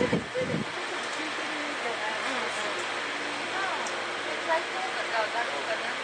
ああ、最高だったらだろうかな。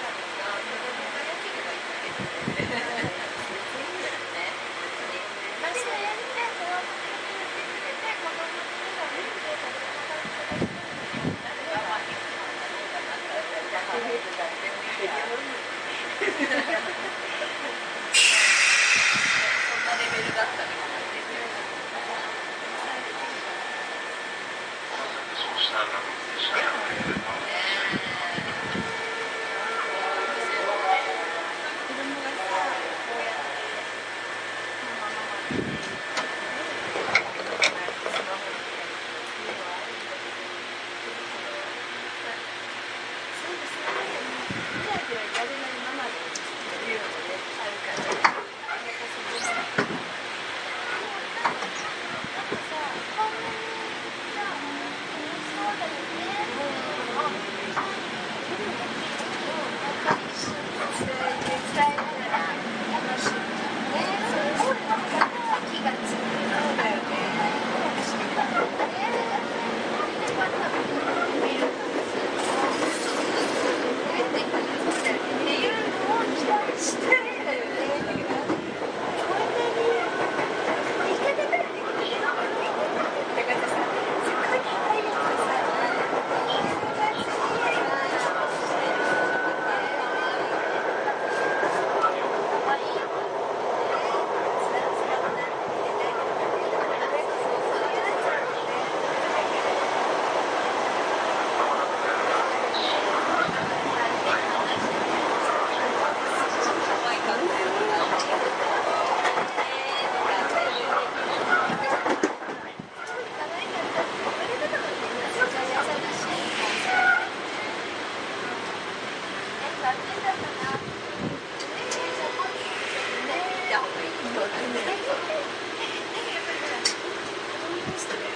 podcast.